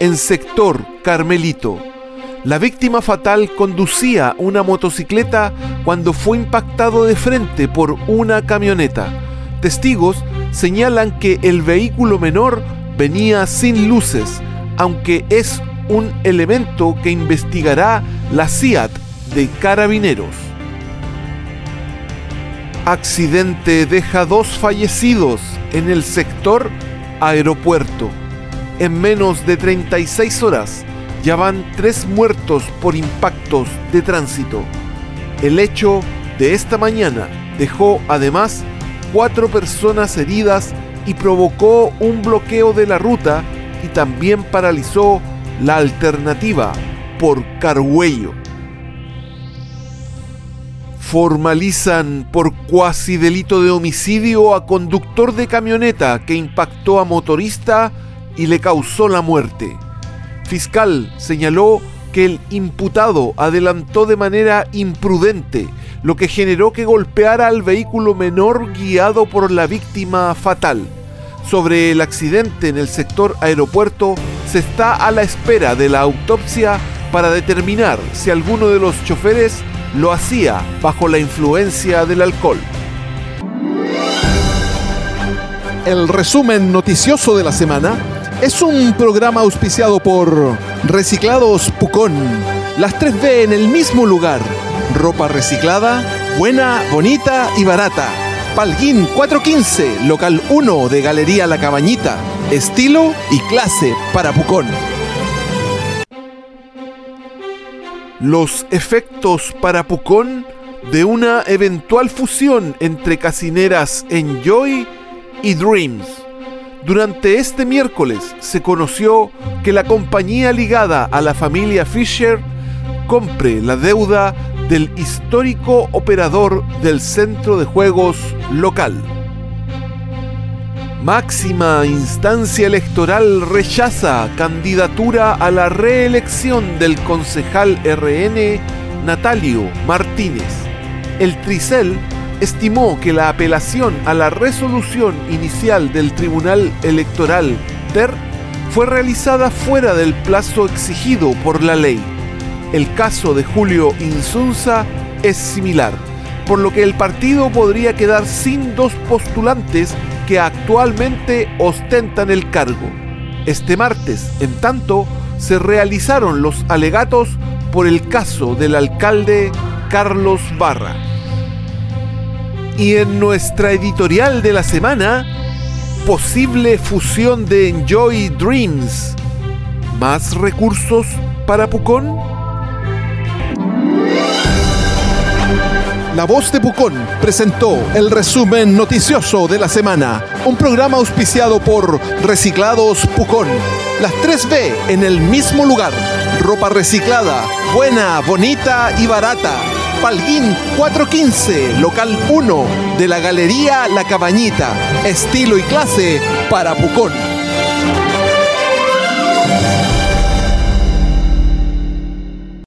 en sector Carmelito. La víctima fatal conducía una motocicleta cuando fue impactado de frente por una camioneta. Testigos señalan que el vehículo menor venía sin luces, aunque es un elemento que investigará la CIAT de Carabineros. Accidente deja dos fallecidos en el sector aeropuerto. En menos de 36 horas ya van tres muertos por impactos de tránsito. El hecho de esta mañana dejó además cuatro personas heridas y provocó un bloqueo de la ruta y también paralizó la alternativa por Carhuello formalizan por cuasi delito de homicidio a conductor de camioneta que impactó a motorista y le causó la muerte. Fiscal señaló que el imputado adelantó de manera imprudente, lo que generó que golpeara al vehículo menor guiado por la víctima fatal. Sobre el accidente en el sector aeropuerto se está a la espera de la autopsia para determinar si alguno de los choferes lo hacía bajo la influencia del alcohol. El resumen noticioso de la semana es un programa auspiciado por Reciclados Pucón. Las 3B en el mismo lugar. Ropa reciclada, buena, bonita y barata. Palguín 415, local 1 de Galería La Cabañita. Estilo y clase para Pucón. los efectos para Pucón de una eventual fusión entre casineras Enjoy y Dreams. Durante este miércoles se conoció que la compañía ligada a la familia Fisher compre la deuda del histórico operador del centro de juegos local. Máxima instancia electoral rechaza candidatura a la reelección del concejal RN Natalio Martínez. El Tricel estimó que la apelación a la resolución inicial del Tribunal Electoral TER fue realizada fuera del plazo exigido por la ley. El caso de Julio Insunza es similar, por lo que el partido podría quedar sin dos postulantes que actualmente ostentan el cargo. Este martes, en tanto, se realizaron los alegatos por el caso del alcalde Carlos Barra. Y en nuestra editorial de la semana, posible fusión de Enjoy Dreams. ¿Más recursos para Pucón? La Voz de Pucón presentó el resumen noticioso de la semana, un programa auspiciado por Reciclados Pucón. Las 3B en el mismo lugar. Ropa reciclada, buena, bonita y barata. Palguín 415, local 1 de la Galería La Cabañita. Estilo y clase para Pucón.